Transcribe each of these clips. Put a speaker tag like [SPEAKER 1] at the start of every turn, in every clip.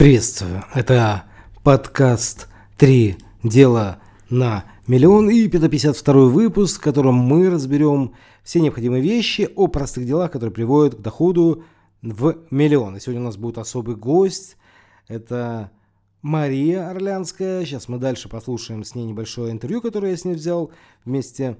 [SPEAKER 1] Приветствую. Это подкаст «Три дела на миллион» и 552 выпуск, в котором мы разберем все необходимые вещи о простых делах, которые приводят к доходу в миллион. И сегодня у нас будет особый гость. Это Мария Орлянская. Сейчас мы дальше послушаем с ней небольшое интервью, которое я с ней взял вместе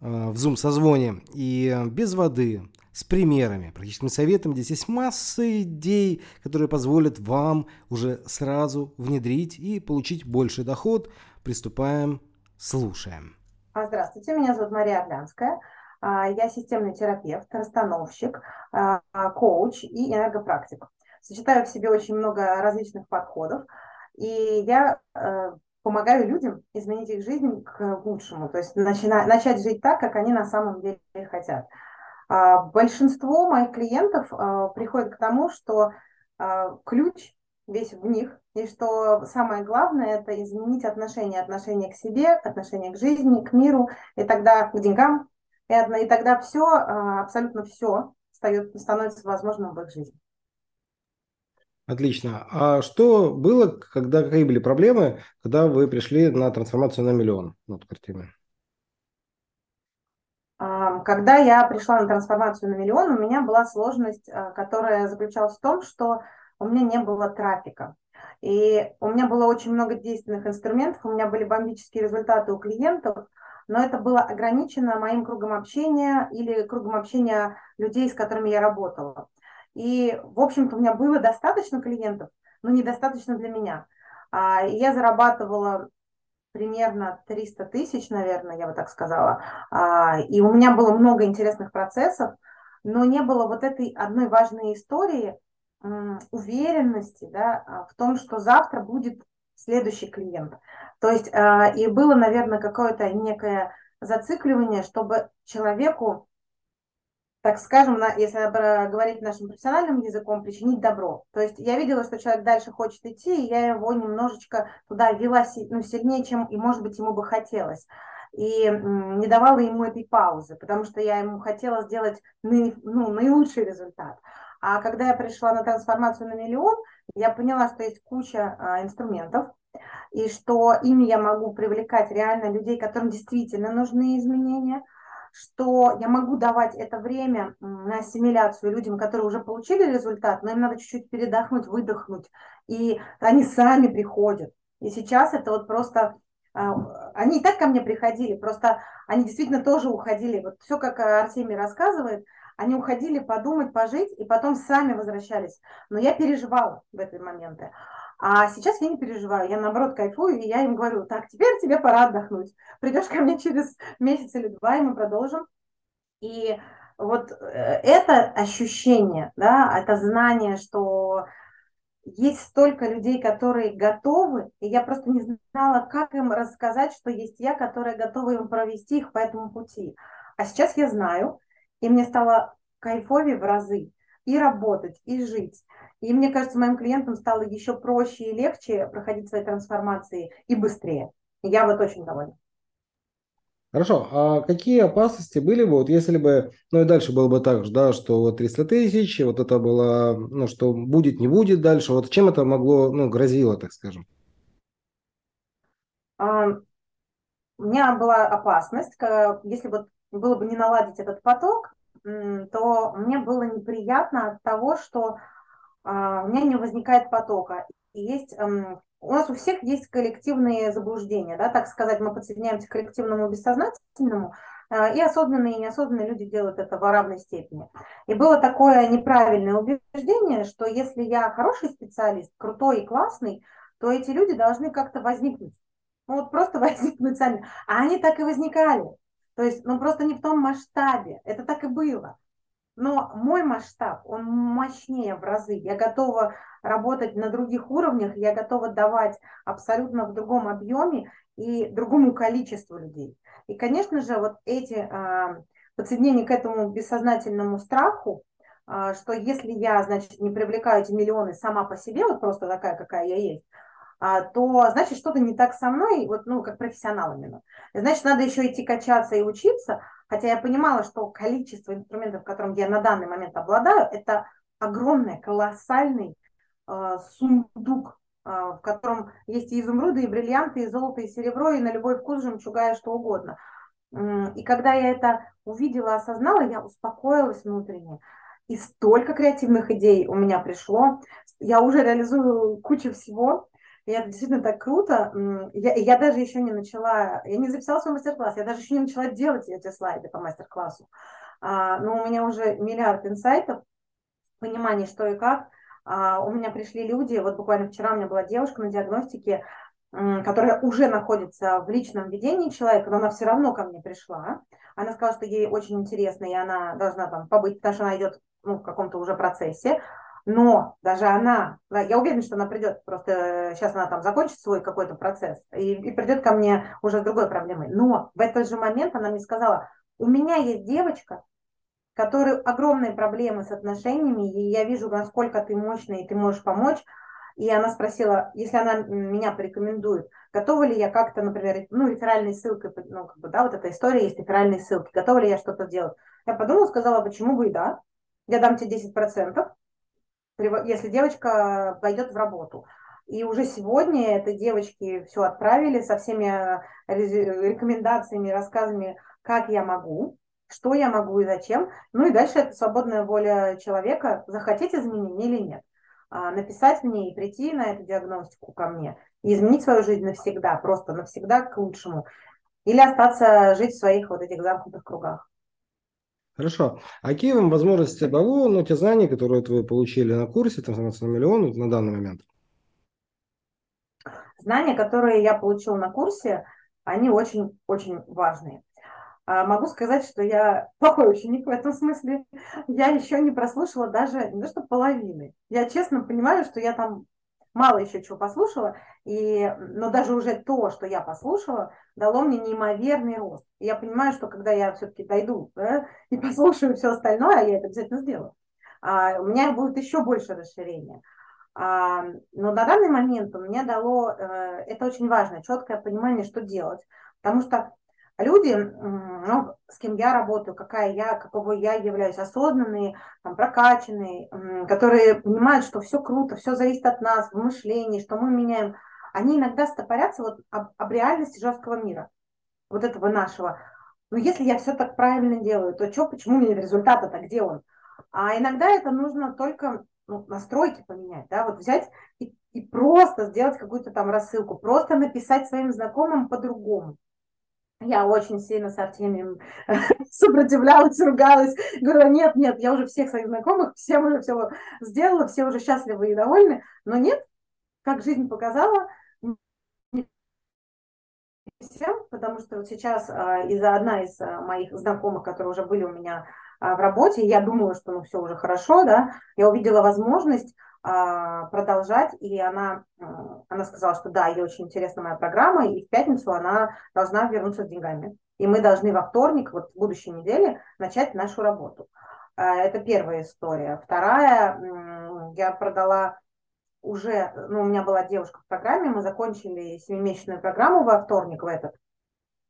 [SPEAKER 1] э, в Zoom-созвоне. И без воды, с примерами, практическими советами. Здесь есть масса идей, которые позволят вам уже сразу внедрить и получить больший доход. Приступаем, слушаем.
[SPEAKER 2] А, здравствуйте, меня зовут Мария Орлянская. А, я системный терапевт, расстановщик, а, коуч и энергопрактик. Сочетаю в себе очень много различных подходов. И я э, помогаю людям изменить их жизнь к лучшему, то есть начать жить так, как они на самом деле хотят. А, большинство моих клиентов а, приходят к тому, что а, ключ весь в них, и что самое главное – это изменить отношение, отношение к себе, отношение к жизни, к миру, и тогда к деньгам, и, и тогда все, абсолютно все становится возможным в их жизни.
[SPEAKER 1] Отлично. А что было, когда какие были проблемы, когда вы пришли на трансформацию на миллион? Вот картина.
[SPEAKER 2] Когда я пришла на трансформацию на миллион, у меня была сложность, э, которая заключалась в том, что у меня не было трафика. И у меня было очень много действенных инструментов, у меня были бомбические результаты у клиентов, но это было ограничено моим кругом общения или кругом общения людей, с которыми я работала. И, в общем-то, у меня было достаточно клиентов, но недостаточно для меня. А, я зарабатывала примерно 300 тысяч, наверное, я бы так сказала. А, и у меня было много интересных процессов, но не было вот этой одной важной истории уверенности да, а, в том, что завтра будет следующий клиент. То есть а, и было, наверное, какое-то некое зацикливание, чтобы человеку так скажем, если говорить нашим профессиональным языком, причинить добро. То есть я видела, что человек дальше хочет идти, и я его немножечко туда вела ну, сильнее, чем, и, может быть, ему бы хотелось. И не давала ему этой паузы, потому что я ему хотела сделать ну, наилучший результат. А когда я пришла на трансформацию на миллион, я поняла, что есть куча а, инструментов, и что ими я могу привлекать реально людей, которым действительно нужны изменения – что я могу давать это время на ассимиляцию людям, которые уже получили результат, но им надо чуть-чуть передохнуть, выдохнуть, и они сами приходят. И сейчас это вот просто а, они и так ко мне приходили, просто они действительно тоже уходили. Вот все, как Артемий рассказывает, они уходили подумать, пожить, и потом сами возвращались. Но я переживала в эти моменты. А сейчас я не переживаю, я наоборот кайфую, и я им говорю, так, теперь тебе пора отдохнуть. Придешь ко мне через месяц или два, и мы продолжим. И вот э, это ощущение, да, это знание, что есть столько людей, которые готовы, и я просто не знала, как им рассказать, что есть я, которая готова им провести их по этому пути. А сейчас я знаю, и мне стало кайфовее в разы и работать, и жить. И мне кажется, моим клиентам стало еще проще и легче проходить свои трансформации и быстрее. Я вот очень довольна.
[SPEAKER 1] Хорошо, а какие опасности были бы, вот если бы, ну и дальше было бы так же, да, что вот 300 тысяч, вот это было, ну, что будет, не будет дальше, вот чем это могло, ну, грозило, так скажем?
[SPEAKER 2] А, у меня была опасность, если вот было бы не наладить этот поток, то мне было неприятно от того, что у меня не возникает потока. И есть, эм, у нас у всех есть коллективные заблуждения, да, так сказать, мы подсоединяемся к коллективному бессознательному, а, и осознанные и неосознанные люди делают это в равной степени. И было такое неправильное убеждение, что если я хороший специалист, крутой и классный, то эти люди должны как-то возникнуть. Ну вот просто возникнуть сами. А они так и возникали. То есть, ну просто не в том масштабе. Это так и было. Но мой масштаб, он мощнее в разы. Я готова работать на других уровнях, я готова давать абсолютно в другом объеме и другому количеству людей. И, конечно же, вот эти э, подсоединения к этому бессознательному страху, э, что если я, значит, не привлекаю эти миллионы сама по себе, вот просто такая, какая я есть, а, то значит что-то не так со мной, вот, ну, как профессионал именно. Значит, надо еще идти качаться и учиться, хотя я понимала, что количество инструментов, которым я на данный момент обладаю, это огромный, колоссальный э, сундук, э, в котором есть и изумруды, и бриллианты, и золото, и серебро, и на любой вкус жемчуга, и что угодно. И когда я это увидела, осознала, я успокоилась внутренне. И столько креативных идей у меня пришло. Я уже реализую кучу всего. Это действительно так круто. Я, я даже еще не начала, я не записала свой мастер-класс, я даже еще не начала делать эти слайды по мастер-классу. А, но у меня уже миллиард инсайтов, понимание, что и как. А, у меня пришли люди, вот буквально вчера у меня была девушка на диагностике, которая уже находится в личном ведении человека, но она все равно ко мне пришла. Она сказала, что ей очень интересно, и она должна там побыть, потому что она идет ну, в каком-то уже процессе. Но даже она, я уверена, что она придет, просто сейчас она там закончит свой какой-то процесс и, и придет ко мне уже с другой проблемой. Но в этот же момент она мне сказала, у меня есть девочка, которой огромные проблемы с отношениями, и я вижу, насколько ты мощный, и ты можешь помочь, и она спросила, если она меня порекомендует, готова ли я как-то, например, ну, реферальной ссылкой, ну, как бы, да, вот эта история есть реферальные ссылки, готова ли я что-то сделать. Я подумала, сказала, почему бы и да, я дам тебе 10%, если девочка пойдет в работу. И уже сегодня этой девочки все отправили со всеми э, рекомендациями, рассказами, как я могу, что я могу и зачем. Ну и дальше это свободная воля человека, захотеть изменения или нет. А, написать мне и прийти на эту диагностику ко мне и изменить свою жизнь навсегда, просто навсегда к лучшему. Или остаться жить в своих вот этих замкнутых кругах.
[SPEAKER 1] Хорошо. А какие вам возможности того, ну, те знания, которые вы получили на курсе «Трансформация на миллион» на данный момент?
[SPEAKER 2] Знания, которые я получила на курсе, они очень-очень важные. А могу сказать, что я плохой ученик в этом смысле. Я еще не прослушала даже не то что половины. Я честно понимаю, что я там мало еще чего послушала, и, но даже уже то, что я послушала, дало мне неимоверный рост. И я понимаю, что когда я все-таки дойду да, и послушаю все остальное, а я это обязательно сделаю, а, у меня будет еще больше расширения. А, но на данный момент у меня дало, э, это очень важно, четкое понимание, что делать. Потому что люди, ну, с кем я работаю, какая я, какого я являюсь, осознанные, там, прокачанные, которые понимают, что все круто, все зависит от нас, в мышлении, что мы меняем, они иногда стопорятся вот об, об реальности жесткого мира, вот этого нашего. Но если я все так правильно делаю, то что, почему мне результата-то, где он? А иногда это нужно только ну, настройки поменять, да, вот взять и, и просто сделать какую-то там рассылку, просто написать своим знакомым по-другому. Я очень сильно с Артемием сопротивлялась, ругалась. Говорила, нет, нет, я уже всех своих знакомых, всем уже все сделала, все уже счастливы и довольны. Но нет, как жизнь показала, всем, потому что вот сейчас а, из-за одна из а, моих знакомых, которые уже были у меня а, в работе, я думала, что ну все уже хорошо, да, я увидела возможность продолжать, и она, она сказала, что да, ей очень интересна моя программа, и в пятницу она должна вернуться с деньгами. И мы должны во вторник, вот в будущей неделе, начать нашу работу. А, это первая история. Вторая, я продала уже, ну, у меня была девушка в программе, мы закончили семимесячную программу во вторник в этот,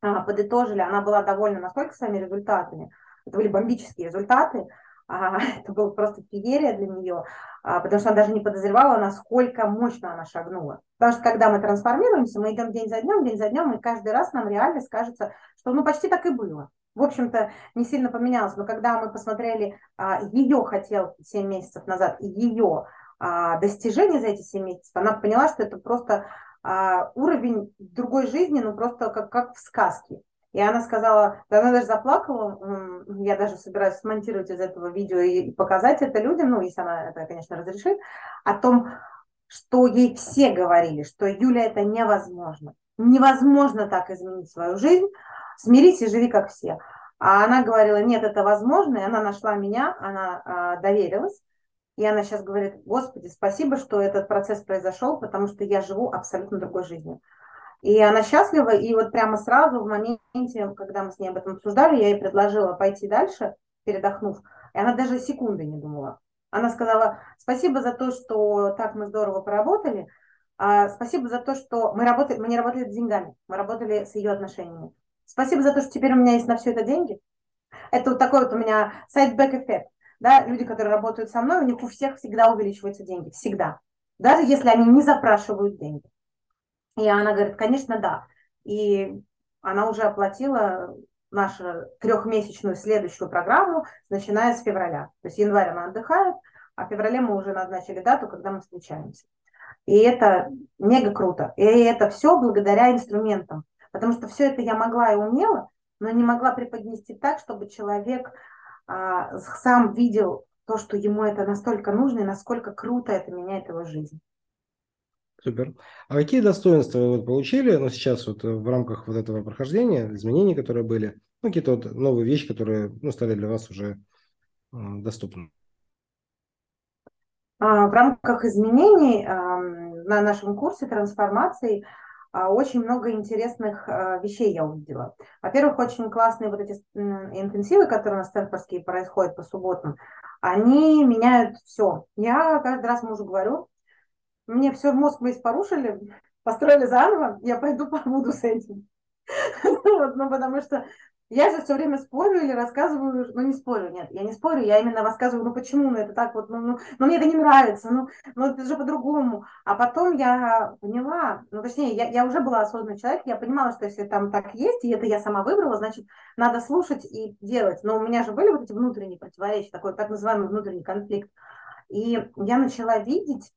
[SPEAKER 2] а, подытожили, она была довольна настолько своими результатами, это были бомбические результаты, а, это было просто феерия для нее, а, потому что она даже не подозревала, насколько мощно она шагнула. Потому что когда мы трансформируемся, мы идем день за днем, день за днем, и каждый раз нам реальность кажется, что ну почти так и было. В общем-то, не сильно поменялось, но когда мы посмотрели а, ее хотелки 7 месяцев назад и ее а, достижения за эти 7 месяцев, она поняла, что это просто а, уровень другой жизни, ну просто как, как в сказке. И она сказала, она даже заплакала, я даже собираюсь смонтировать из этого видео и показать это людям, ну, если она это, конечно, разрешит, о том, что ей все говорили, что Юля, это невозможно. Невозможно так изменить свою жизнь, смирись и живи как все. А она говорила, нет, это возможно, и она нашла меня, она а, доверилась, и она сейчас говорит, Господи, спасибо, что этот процесс произошел, потому что я живу абсолютно другой жизнью. И она счастлива, и вот прямо сразу в моменте, когда мы с ней об этом обсуждали, я ей предложила пойти дальше, передохнув, и она даже секунды не думала. Она сказала, спасибо за то, что так мы здорово поработали, а спасибо за то, что мы, работали, мы не работали с деньгами, мы работали с ее отношениями. Спасибо за то, что теперь у меня есть на все это деньги. Это вот такой вот у меня side-back эффект. Да, люди, которые работают со мной, у них у всех всегда увеличиваются деньги, всегда. даже если они не запрашивают деньги. И она говорит, конечно, да. И она уже оплатила нашу трехмесячную следующую программу, начиная с февраля. То есть январь она отдыхает, а в феврале мы уже назначили дату, когда мы встречаемся. И это мега круто. И это все благодаря инструментам. Потому что все это я могла и умела, но не могла преподнести так, чтобы человек а, сам видел то, что ему это настолько нужно и насколько круто это меняет его жизнь.
[SPEAKER 1] Супер. А какие достоинства вы вот получили, ну, сейчас вот в рамках вот этого прохождения, изменений, которые были, ну, какие-то вот новые вещи, которые, ну, стали для вас уже э, доступны?
[SPEAKER 2] А, в рамках изменений на нашем курсе трансформации а, очень много интересных вещей я увидела. Во-первых, очень классные вот эти интенсивы, которые у нас стэнфордские происходят по субботам, они меняют все. Я каждый раз мужу говорю, мне все мозг весь порушили, построили заново, я пойду побуду с этим. Ну, потому что я же все время спорю или рассказываю, ну не спорю, нет, я не спорю, я именно рассказываю, ну почему, ну это так вот, ну, ну, ну мне это не нравится, ну, ну это же по-другому. А потом я поняла, ну точнее, я, я уже была осознанный человек, я понимала, что если там так есть, и это я сама выбрала, значит, надо слушать и делать. Но у меня же были вот эти внутренние противоречия, такой так называемый внутренний конфликт. И я начала видеть,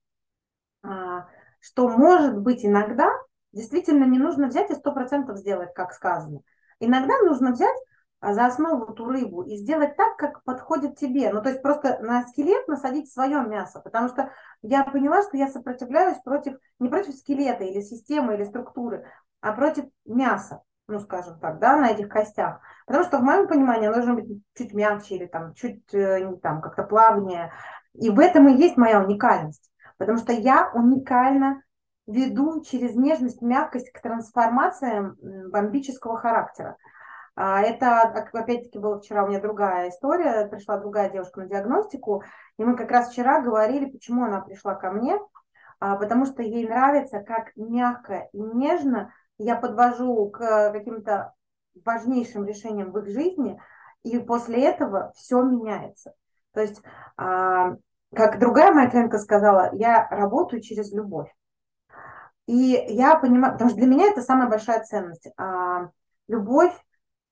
[SPEAKER 2] что может быть иногда действительно не нужно взять и сто процентов сделать, как сказано. Иногда нужно взять а, за основу эту рыбу и сделать так, как подходит тебе. Ну, то есть просто на скелет насадить свое мясо, потому что я поняла, что я сопротивляюсь против, не против скелета или системы или структуры, а против мяса, ну, скажем так, да, на этих костях. Потому что в моем понимании оно должно быть чуть мягче или там чуть э, там как-то плавнее. И в этом и есть моя уникальность. Потому что я уникально веду через нежность, мягкость к трансформациям бомбического характера. А, это, опять-таки, была вчера у меня другая история, пришла другая девушка на диагностику, и мы как раз вчера говорили, почему она пришла ко мне, а, потому что ей нравится, как мягко и нежно я подвожу к каким-то важнейшим решениям в их жизни, и после этого все меняется. То есть, а, как другая моя клиентка сказала, я работаю через любовь. И я понимаю, потому что для меня это самая большая ценность. А, любовь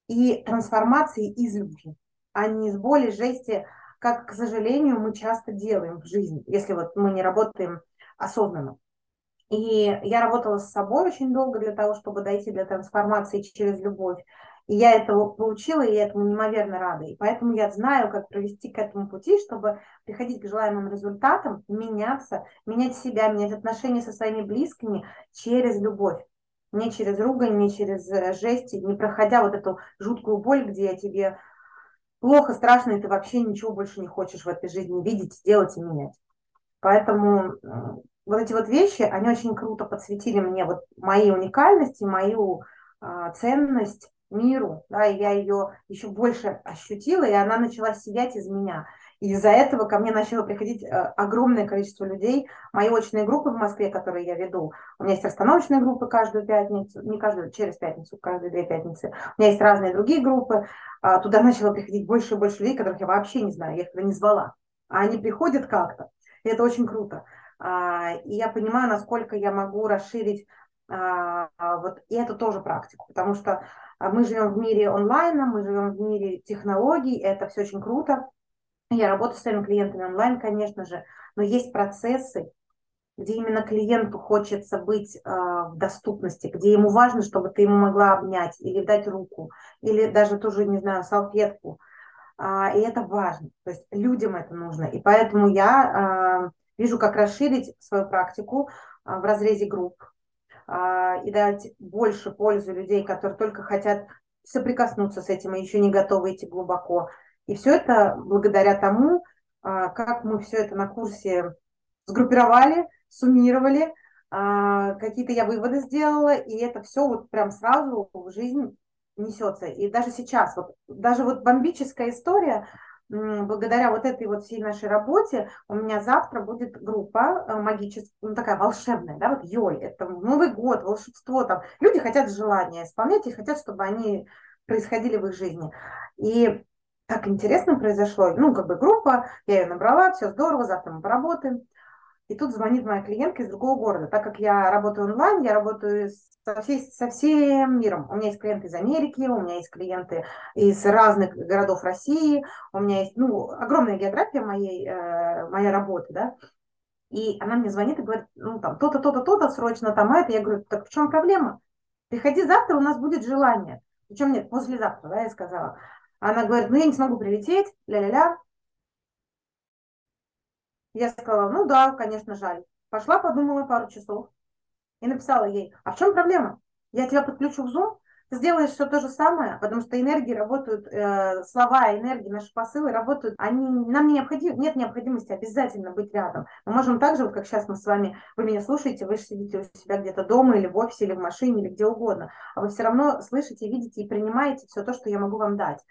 [SPEAKER 2] и трансформации из любви, а не из боли, жести, как, к сожалению, мы часто делаем в жизни, если вот мы не работаем осознанно. И я работала с собой очень долго для того, чтобы дойти до трансформации через любовь. И я этого получила, и я этому неимоверно рада. И поэтому я знаю, как провести к этому пути, чтобы приходить к желаемым результатам, меняться, менять себя, менять отношения со своими близкими через любовь. Не через ругань, не через э, жесть, не проходя вот эту жуткую боль, где тебе плохо, страшно, и ты вообще ничего больше не хочешь в этой жизни видеть, делать и менять. Поэтому вот эти вот вещи, они очень круто подсветили мне вот мои уникальности, мою а, ценность миру, да, и я ее еще больше ощутила, и она начала сиять из меня. И из-за этого ко мне начало приходить э, огромное количество людей. Мои очные группы в Москве, которые я веду, у меня есть расстановочные группы каждую пятницу, не каждую, через пятницу, каждые две пятницы. У меня есть разные другие группы. А, туда начало приходить больше и больше людей, которых я вообще не знаю, я их не звала. А они приходят как-то. И это очень круто. А, и я понимаю, насколько я могу расширить а, вот и это тоже практику, потому что мы живем в мире онлайна, мы живем в мире технологий, это все очень круто. Я работаю с своими клиентами онлайн, конечно же, но есть процессы, где именно клиенту хочется быть э, в доступности, где ему важно, чтобы ты ему могла обнять или дать руку, или даже тоже, не знаю, салфетку. А, и это важно. То есть людям это нужно. И поэтому я э, вижу, как расширить свою практику э, в разрезе групп, а, и дать больше пользы людей, которые только хотят соприкоснуться с этим и еще не готовы идти глубоко. И все это благодаря тому, а, как мы все это на курсе сгруппировали, суммировали, а, какие-то я выводы сделала, и это все вот прям сразу в жизнь несется. И даже сейчас, вот, даже вот бомбическая история, благодаря вот этой вот всей нашей работе у меня завтра будет группа э, магическая, ну такая волшебная, да, вот Йоль, это Новый год, волшебство там. Люди хотят желания исполнять и хотят, чтобы они происходили в их жизни. И так интересно произошло, ну, как бы группа, я ее набрала, все здорово, завтра мы поработаем. И тут звонит моя клиентка из другого города. Так как я работаю онлайн, я работаю со, всей, со всем миром. У меня есть клиенты из Америки, у меня есть клиенты из разных городов России, у меня есть ну, огромная география моей, э, моей работы, да. И она мне звонит и говорит, ну там то-то, то-то, то-то, срочно там это. Я говорю, так в чем проблема? Приходи завтра, у нас будет желание. Причем нет, послезавтра, да, я сказала. Она говорит, ну я не смогу прилететь, ля-ля-ля. Я сказала, ну да, конечно, жаль. Пошла, подумала пару часов и написала ей, а в чем проблема? Я тебя подключу в Zoom, ты сделаешь все то же самое, потому что энергии работают, э, слова, энергии, наши посылы работают, они, нам не необходим, нет необходимости обязательно быть рядом. Мы можем так же, вот как сейчас мы с вами, вы меня слушаете, вы сидите у себя где-то дома или в офисе, или в машине, или где угодно, а вы все равно слышите, видите и принимаете все то, что я могу вам дать.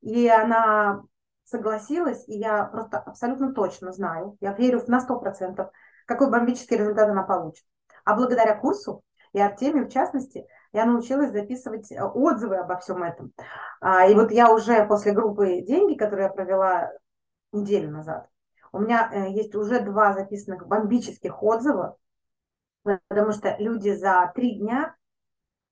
[SPEAKER 2] И она согласилась, и я просто абсолютно точно знаю, я верю на 100%, какой бомбический результат она получит. А благодаря курсу и Артемию, в частности, я научилась записывать э, отзывы обо всем этом. А, и вот я уже после группы «Деньги», которую я провела неделю назад, у меня э, есть уже два записанных бомбических отзыва, потому что люди за три дня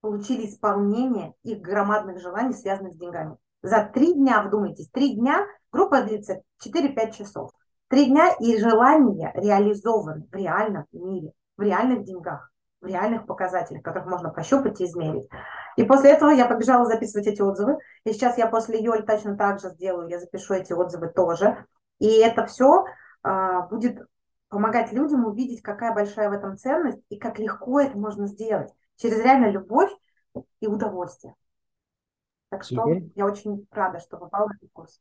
[SPEAKER 2] получили исполнение их громадных желаний, связанных с деньгами. За три дня, вдумайтесь, три дня, группа длится 4-5 часов. Три дня и желания реализованы в реальном мире, в реальных деньгах, в реальных показателях, которых можно пощупать и измерить. И после этого я побежала записывать эти отзывы. И сейчас я после Йоль точно так же сделаю, я запишу эти отзывы тоже. И это все а, будет помогать людям увидеть, какая большая в этом ценность и как легко это можно сделать через реально любовь и удовольствие. Так что Супер. я очень рада, что попала на этот курс.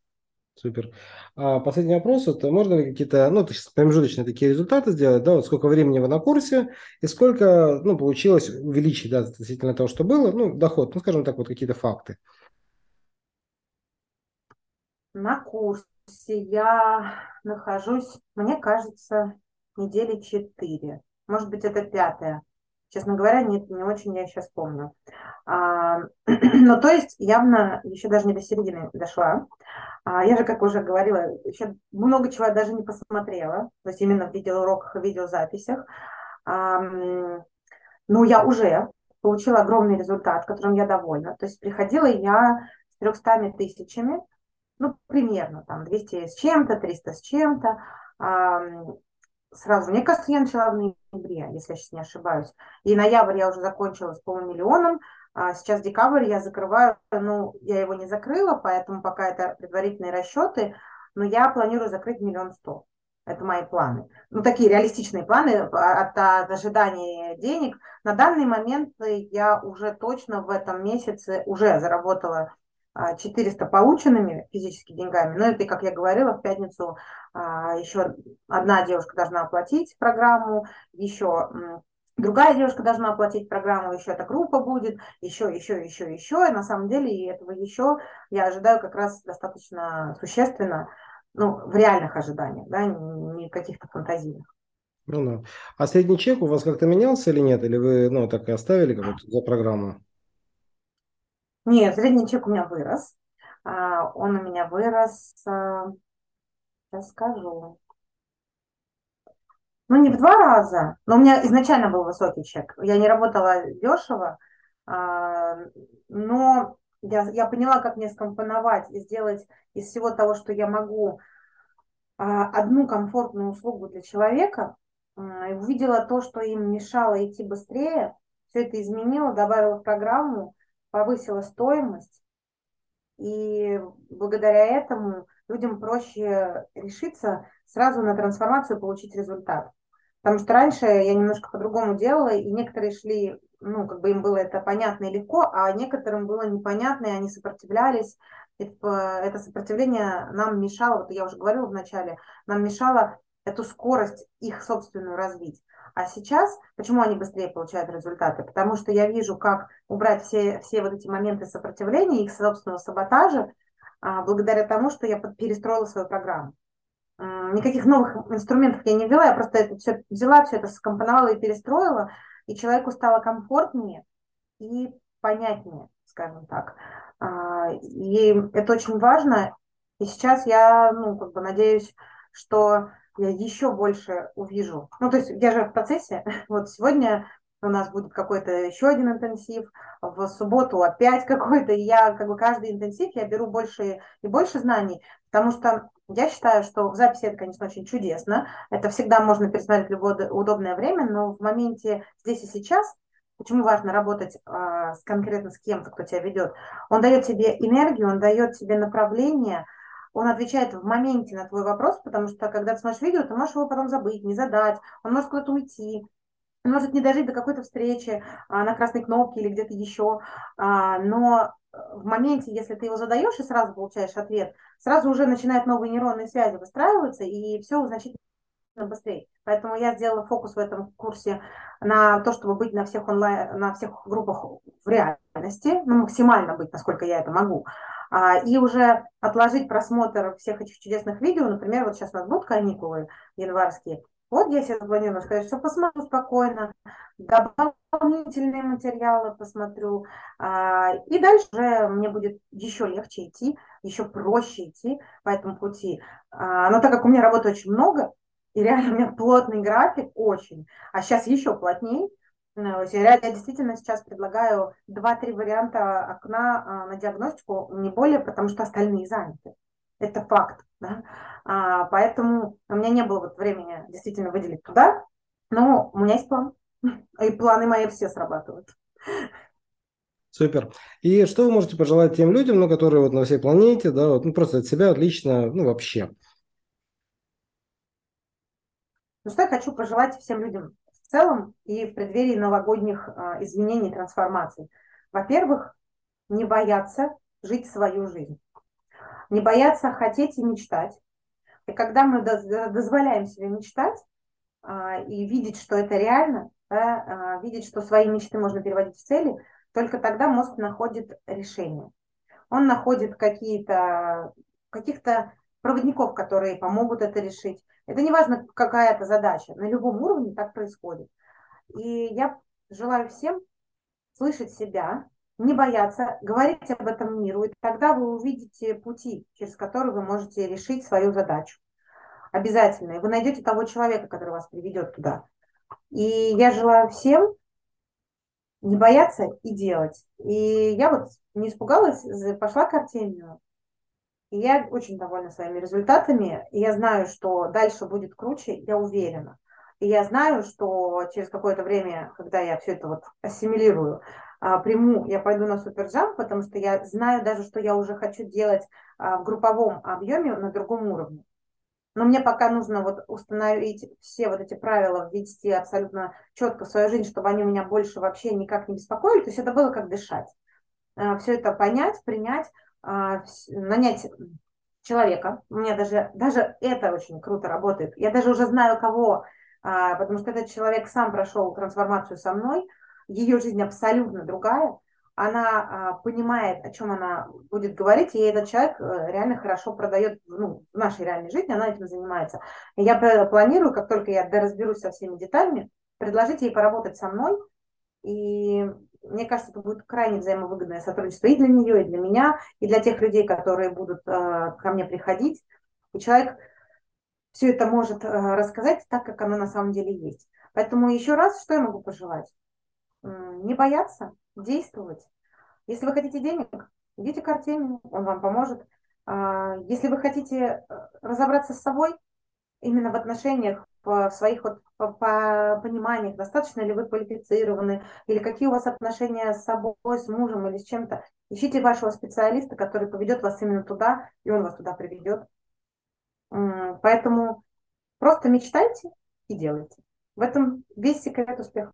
[SPEAKER 1] Супер. А последний вопрос, это можно ли какие-то, ну, промежуточные такие результаты сделать, да, вот сколько времени вы на курсе и сколько, ну, получилось увеличить, да, относительно того, что было, ну, доход, ну, скажем так, вот какие-то факты.
[SPEAKER 2] На курсе я нахожусь, мне кажется, недели четыре, может быть, это пятая. Честно говоря, нет, не очень я сейчас помню. А, но то есть явно еще даже не до середины дошла. А, я же, как уже говорила, еще много чего я даже не посмотрела, то есть именно в видеоуроках и видеозаписях. А, но я уже получила огромный результат, которым я довольна. То есть приходила я с 300 тысячами, ну, примерно, там, 200 с чем-то, 300 с чем-то сразу. Мне кажется, я начала в ноябре, если я сейчас не ошибаюсь. И ноябрь я уже закончила с полумиллионом. А сейчас декабрь я закрываю, ну, я его не закрыла, поэтому пока это предварительные расчеты, но я планирую закрыть миллион сто. Это мои планы. Ну, такие реалистичные планы от, от ожидания денег. На данный момент я уже точно в этом месяце уже заработала 400 полученными физически деньгами. Но это, как я говорила, в пятницу а, еще одна девушка должна оплатить программу, еще другая девушка должна оплатить программу, еще эта группа будет, еще, еще, еще, еще. И на самом деле и этого еще я ожидаю как раз достаточно существенно, ну, в реальных ожиданиях, да, не каких-то фантазийных.
[SPEAKER 1] Ну да. А средний чек у вас как-то менялся или нет? Или вы, ну, так и оставили как за программу?
[SPEAKER 2] Нет, средний чек у меня вырос. А, он у меня вырос, а, сейчас скажу. Ну, не в два раза, но у меня изначально был высокий чек. Я не работала дешево, а, но я, я поняла, как мне скомпоновать и сделать из всего того, что я могу, одну комфортную услугу для человека. Увидела то, что им мешало идти быстрее, все это изменила, добавила в программу, повысила стоимость, и благодаря этому людям проще решиться сразу на трансформацию получить результат. Потому что раньше я немножко по-другому делала, и некоторые шли, ну, как бы им было это понятно и легко, а некоторым было непонятно, и они сопротивлялись. И это сопротивление нам мешало, вот я уже говорила вначале, нам мешало эту скорость их собственную развить. А сейчас, почему они быстрее получают результаты? Потому что я вижу, как убрать все, все вот эти моменты сопротивления, их собственного саботажа, а, благодаря тому, что я перестроила свою программу. Никаких новых инструментов я не ввела, я просто это все взяла, все это скомпоновала и перестроила, и человеку стало комфортнее и понятнее, скажем так. А, и это очень важно. И сейчас я, ну, как бы надеюсь, что я еще больше увижу. Ну, то есть я же в процессе. Вот сегодня у нас будет какой-то еще один интенсив, в субботу опять какой-то, и я как бы каждый интенсив я беру больше и больше знаний, потому что я считаю, что в записи это, конечно, очень чудесно, это всегда можно пересмотреть в любое удобное время, но в моменте здесь и сейчас Почему важно работать э, с, конкретно с кем-то, кто тебя ведет? Он дает тебе энергию, он дает тебе направление, он отвечает в моменте на твой вопрос, потому что когда ты смотришь видео, ты можешь его потом забыть, не задать, он может куда-то уйти, он может не дожить до какой-то встречи а, на красной кнопке или где-то еще, а, но в моменте, если ты его задаешь и сразу получаешь ответ, сразу уже начинают новые нейронные связи выстраиваться, и все значительно быстрее. Поэтому я сделала фокус в этом курсе на то, чтобы быть на всех онлайн, на всех группах в реальности, ну, максимально быть, насколько я это могу. А, и уже отложить просмотр всех этих чудесных видео, например, вот сейчас у нас будут каникулы январские, вот я себе запланирую сказать, что посмотрю спокойно, дополнительные материалы посмотрю, а, и дальше уже мне будет еще легче идти, еще проще идти по этому пути. А, но так как у меня работы очень много, и реально у меня плотный график очень, а сейчас еще плотнее, я действительно сейчас предлагаю 2-3 варианта окна а, на диагностику, не более, потому что остальные заняты. Это факт. Да? А, поэтому у меня не было вот времени действительно выделить туда, но у меня есть план. И планы мои все срабатывают.
[SPEAKER 1] Супер. И что вы можете пожелать тем людям, ну, которые вот на всей планете, да, вот, ну, просто от себя отлично, ну, вообще?
[SPEAKER 2] Ну, что я хочу пожелать всем людям? В целом и в преддверии новогодних а, изменений, трансформаций. Во-первых, не бояться жить свою жизнь. Не бояться хотеть и мечтать. И когда мы дозволяем себе мечтать а, и видеть, что это реально, да, а, видеть, что свои мечты можно переводить в цели, только тогда мозг находит решение. Он находит какие-то каких-то проводников, которые помогут это решить. Это не важно, какая это задача, на любом уровне так происходит. И я желаю всем слышать себя, не бояться, говорить об этом миру, и тогда вы увидите пути, через которые вы можете решить свою задачу. Обязательно. И вы найдете того человека, который вас приведет туда. И я желаю всем не бояться и делать. И я вот не испугалась, пошла к Артемию, и я очень довольна своими результатами. И я знаю, что дальше будет круче, я уверена. И я знаю, что через какое-то время, когда я все это вот ассимилирую, а, приму, я пойду на суперджамп, потому что я знаю даже, что я уже хочу делать а, в групповом объеме на другом уровне. Но мне пока нужно вот установить все вот эти правила, ввести абсолютно четко в свою жизнь, чтобы они меня больше вообще никак не беспокоили. То есть это было как дышать. А, все это понять, принять, нанять человека. У меня даже, даже это очень круто работает. Я даже уже знаю кого, а, потому что этот человек сам прошел трансформацию со мной. Ее жизнь абсолютно другая. Она а, понимает, о чем она будет говорить, и этот человек э, реально хорошо продает ну, в нашей реальной жизни, она этим занимается. Я планирую, как только я разберусь со всеми деталями, предложить ей поработать со мной, и мне кажется, это будет крайне взаимовыгодное сотрудничество и для нее, и для меня, и для тех людей, которые будут э, ко мне приходить. И человек все это может э, рассказать так, как оно на самом деле есть. Поэтому еще раз, что я могу пожелать? Не бояться, действовать. Если вы хотите денег, идите к Артемию, он вам поможет. А, если вы хотите э, разобраться с собой, именно в отношениях, в своих вот пониманиях, достаточно ли вы квалифицированы, или какие у вас отношения с собой, с мужем или с чем-то. Ищите вашего специалиста, который поведет вас именно туда, и он вас туда приведет. Поэтому просто мечтайте и делайте. В этом весь секрет успеха.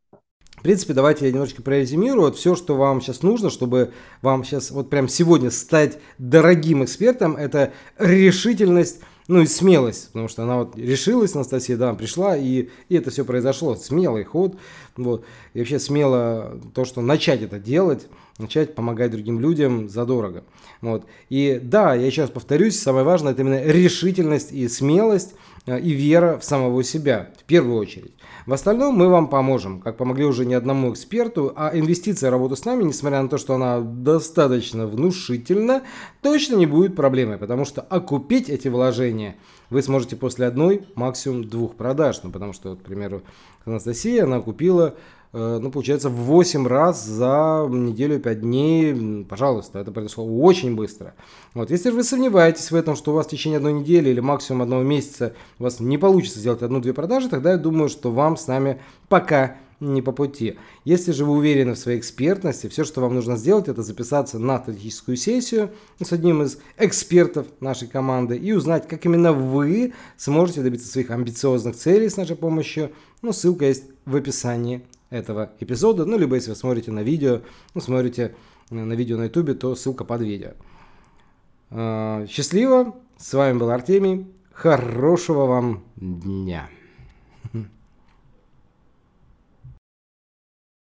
[SPEAKER 1] В принципе, давайте я немножечко прорезюмирую. Вот все, что вам сейчас нужно, чтобы вам сейчас вот прям сегодня стать дорогим экспертом, это решительность ну и смелость, потому что она вот решилась, Анастасия, да, пришла, и, и это все произошло. Смелый ход, вот, и вообще смело то, что начать это делать, начать помогать другим людям задорого. Вот. И да, я сейчас повторюсь, самое важное это именно решительность и смелость и вера в самого себя, в первую очередь. В остальном мы вам поможем, как помогли уже не одному эксперту, а инвестиция работы с нами, несмотря на то, что она достаточно внушительна, точно не будет проблемой, потому что окупить эти вложения вы сможете после одной, максимум двух продаж. Ну, потому что, вот, к примеру, Анастасия, она купила Э, ну, получается, в 8 раз за неделю 5 дней. Пожалуйста, это произошло очень быстро. Вот, если вы сомневаетесь в этом, что у вас в течение одной недели или максимум одного месяца у вас не получится сделать одну-две продажи, тогда я думаю, что вам с нами пока не по пути. Если же вы уверены в своей экспертности, все, что вам нужно сделать, это записаться на стратегическую сессию с одним из экспертов нашей команды и узнать, как именно вы сможете добиться своих амбициозных целей с нашей помощью. Ну, ссылка есть в описании этого эпизода. Ну, либо если вы смотрите на видео, ну, смотрите на видео на ютубе, то ссылка под видео. А, счастливо! С вами был Артемий. Хорошего вам дня!